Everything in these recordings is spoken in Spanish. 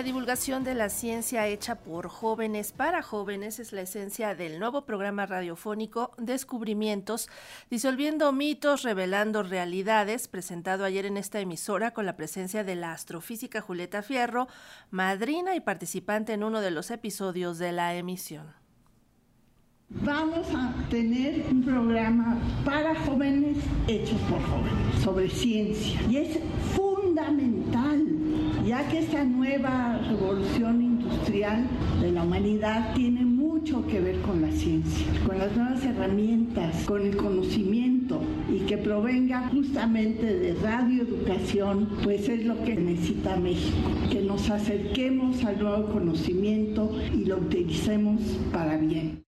La divulgación de la ciencia hecha por jóvenes para jóvenes es la esencia del nuevo programa radiofónico Descubrimientos, disolviendo mitos, revelando realidades, presentado ayer en esta emisora con la presencia de la astrofísica Julieta Fierro, madrina y participante en uno de los episodios de la emisión. Vamos a tener un programa para jóvenes hecho por jóvenes sobre ciencia y es fundamental ya que esta nueva revolución industrial de la humanidad tiene mucho que ver con la ciencia, con las nuevas herramientas, con el conocimiento y que provenga justamente de radioeducación, pues es lo que necesita México, que nos acerquemos al nuevo conocimiento y lo utilicemos para bien.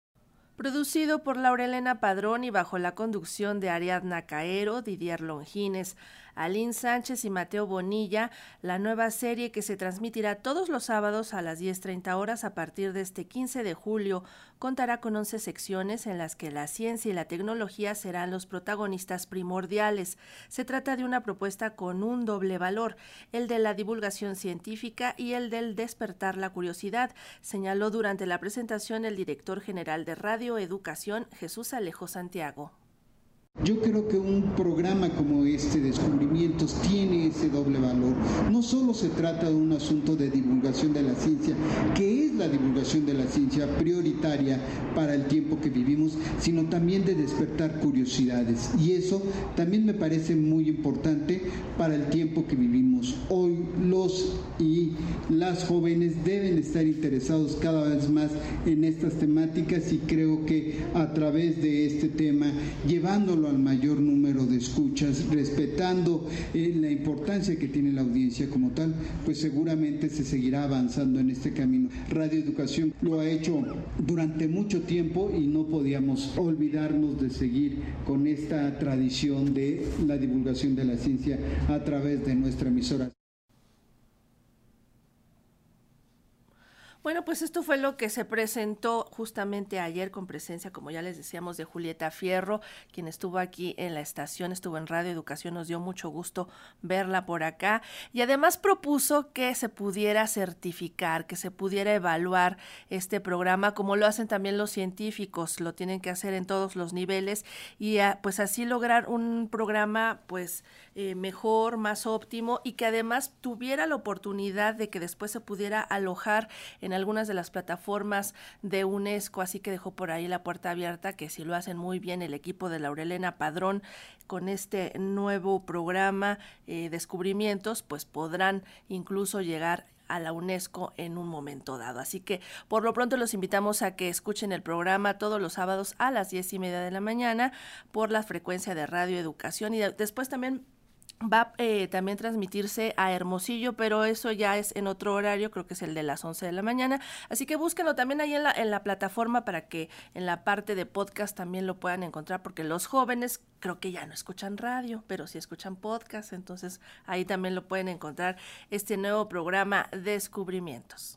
Producido por Laurelena Padrón y bajo la conducción de Ariadna Caero, Didier Longines, Aline Sánchez y Mateo Bonilla, la nueva serie que se transmitirá todos los sábados a las 10.30 horas a partir de este 15 de julio contará con 11 secciones en las que la ciencia y la tecnología serán los protagonistas primordiales. Se trata de una propuesta con un doble valor, el de la divulgación científica y el del despertar la curiosidad, señaló durante la presentación el director general de Radio Educación, Jesús Alejo Santiago. Yo creo que un programa como este, Descubrimientos, tiene ese doble valor. No solo se trata de un asunto de divulgación de la ciencia, que es la divulgación de la ciencia prioritaria para el tiempo que vivimos, sino también de despertar curiosidades. Y eso también me parece muy importante para el tiempo que vivimos. Hoy los y las jóvenes deben estar interesados cada vez más en estas temáticas y creo que a través de este tema, llevándolo al mayor número de escuchas, respetando eh, la importancia que tiene la audiencia como tal, pues seguramente se seguirá avanzando en este camino. Radio Educación lo ha hecho durante mucho tiempo y no podíamos olvidarnos de seguir con esta tradición de la divulgación de la ciencia a través de nuestra emisora. Bueno, pues esto fue lo que se presentó justamente ayer con presencia, como ya les decíamos, de Julieta Fierro, quien estuvo aquí en la estación, estuvo en Radio Educación, nos dio mucho gusto verla por acá. Y además propuso que se pudiera certificar, que se pudiera evaluar este programa como lo hacen también los científicos, lo tienen que hacer en todos los niveles y pues así lograr un programa pues eh, mejor, más óptimo y que además tuviera la oportunidad de que después se pudiera alojar en algunas de las plataformas de UNESCO, así que dejó por ahí la puerta abierta, que si lo hacen muy bien el equipo de Laurelena Padrón con este nuevo programa eh, Descubrimientos, pues podrán incluso llegar a la UNESCO en un momento dado. Así que por lo pronto los invitamos a que escuchen el programa todos los sábados a las diez y media de la mañana por la frecuencia de Radio Educación y después también Va eh, también transmitirse a Hermosillo, pero eso ya es en otro horario, creo que es el de las 11 de la mañana. Así que búsquenlo también ahí en la, en la plataforma para que en la parte de podcast también lo puedan encontrar, porque los jóvenes creo que ya no escuchan radio, pero sí escuchan podcast, entonces ahí también lo pueden encontrar este nuevo programa Descubrimientos.